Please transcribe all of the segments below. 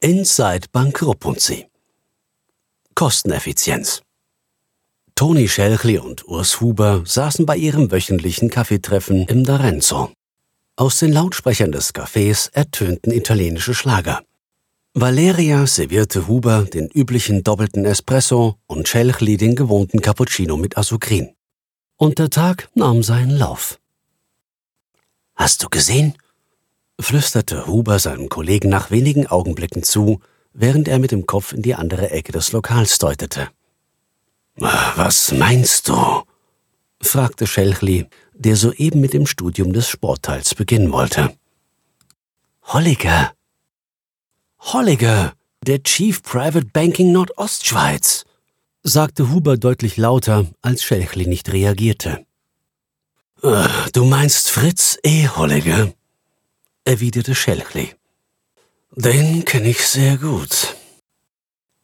Inside Bank Sie. Kosteneffizienz. Toni Schelchli und Urs Huber saßen bei ihrem wöchentlichen Kaffeetreffen im D'Arenzo. Aus den Lautsprechern des Cafés ertönten italienische Schlager. Valeria servierte Huber den üblichen doppelten Espresso und Schelchli den gewohnten Cappuccino mit Asukrin. Und der Tag nahm seinen Lauf. Hast du gesehen? Flüsterte Huber seinem Kollegen nach wenigen Augenblicken zu, während er mit dem Kopf in die andere Ecke des Lokals deutete. Was meinst du? fragte Schelchli, der soeben mit dem Studium des Sportteils beginnen wollte. Holliger. Holliger, der Chief Private Banking Nordostschweiz, sagte Huber deutlich lauter, als Schelchli nicht reagierte. Äh, du meinst Fritz E. Holliger? Erwiderte Schelchli. Den kenne ich sehr gut.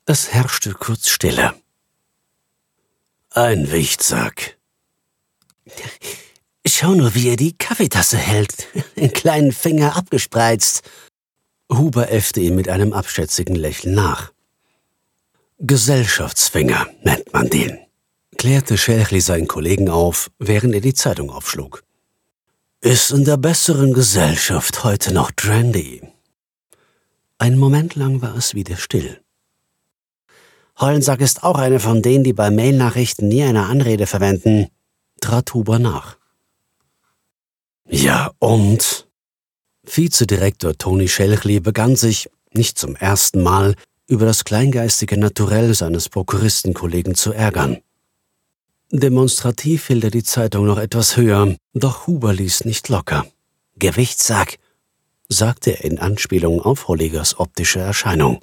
Es herrschte kurz Stille. Ein Wichtsack. Schau nur, wie er die Kaffeetasse hält, den kleinen Finger abgespreizt. Huber äffte ihm mit einem abschätzigen Lächeln nach. Gesellschaftsfinger nennt man den, klärte Schelchli seinen Kollegen auf, während er die Zeitung aufschlug. Ist in der besseren Gesellschaft heute noch trendy. Einen Moment lang war es wieder still. Hollensack ist auch eine von denen, die bei Mailnachrichten nie eine Anrede verwenden, trat Huber nach. Ja, und? Vizedirektor Toni Schelchli begann sich, nicht zum ersten Mal, über das kleingeistige Naturell seines Prokuristenkollegen zu ärgern. Demonstrativ hielt er die Zeitung noch etwas höher, doch Huber ließ nicht locker. Gewichtssack, sagte er in Anspielung auf Holligers optische Erscheinung.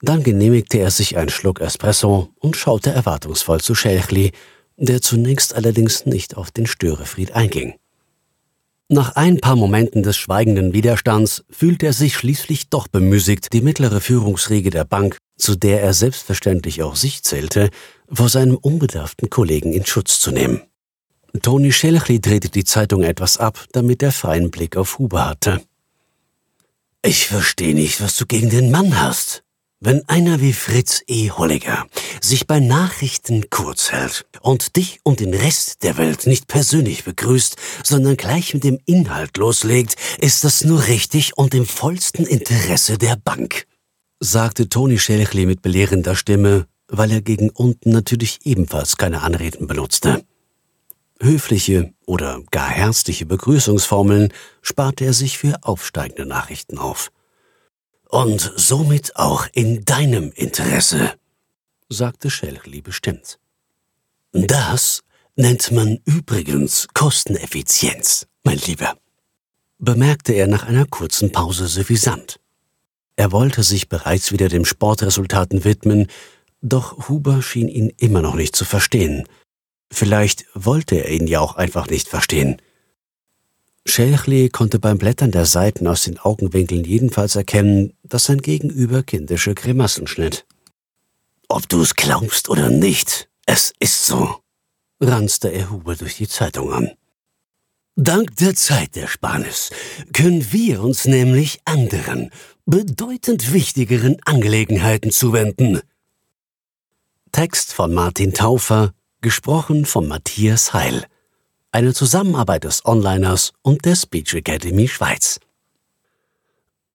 Dann genehmigte er sich einen Schluck Espresso und schaute erwartungsvoll zu Schelchli, der zunächst allerdings nicht auf den Störefried einging. Nach ein paar Momenten des schweigenden Widerstands fühlte er sich schließlich doch bemüßigt, die mittlere Führungsriege der Bank, zu der er selbstverständlich auch sich zählte, vor seinem unbedarften Kollegen in Schutz zu nehmen. Toni Schelchli drehte die Zeitung etwas ab, damit er freien Blick auf Huber hatte. Ich verstehe nicht, was du gegen den Mann hast, wenn einer wie Fritz E. Holliger sich bei Nachrichten kurz hält und dich und den Rest der Welt nicht persönlich begrüßt, sondern gleich mit dem Inhalt loslegt, ist das nur richtig und im vollsten Interesse der Bank, sagte Toni Schelchli mit belehrender Stimme, weil er gegen unten natürlich ebenfalls keine Anreden benutzte. Höfliche oder gar herzliche Begrüßungsformeln sparte er sich für aufsteigende Nachrichten auf. Und somit auch in deinem Interesse, sagte Schelchli bestimmt. Das nennt man übrigens Kosteneffizienz, mein Lieber, bemerkte er nach einer kurzen Pause suffisant. Er wollte sich bereits wieder den Sportresultaten widmen, doch Huber schien ihn immer noch nicht zu verstehen. Vielleicht wollte er ihn ja auch einfach nicht verstehen. Schelchli konnte beim Blättern der Seiten aus den Augenwinkeln jedenfalls erkennen, dass sein Gegenüber kindische Grimassen schnitt. Ob du's glaubst oder nicht, es ist so, ranzte er Huber durch die Zeitung an. Dank der Zeitersparnis können wir uns nämlich anderen, bedeutend wichtigeren Angelegenheiten zuwenden. Text von Martin Taufer, gesprochen von Matthias Heil eine Zusammenarbeit des Onliners und der Speech Academy Schweiz.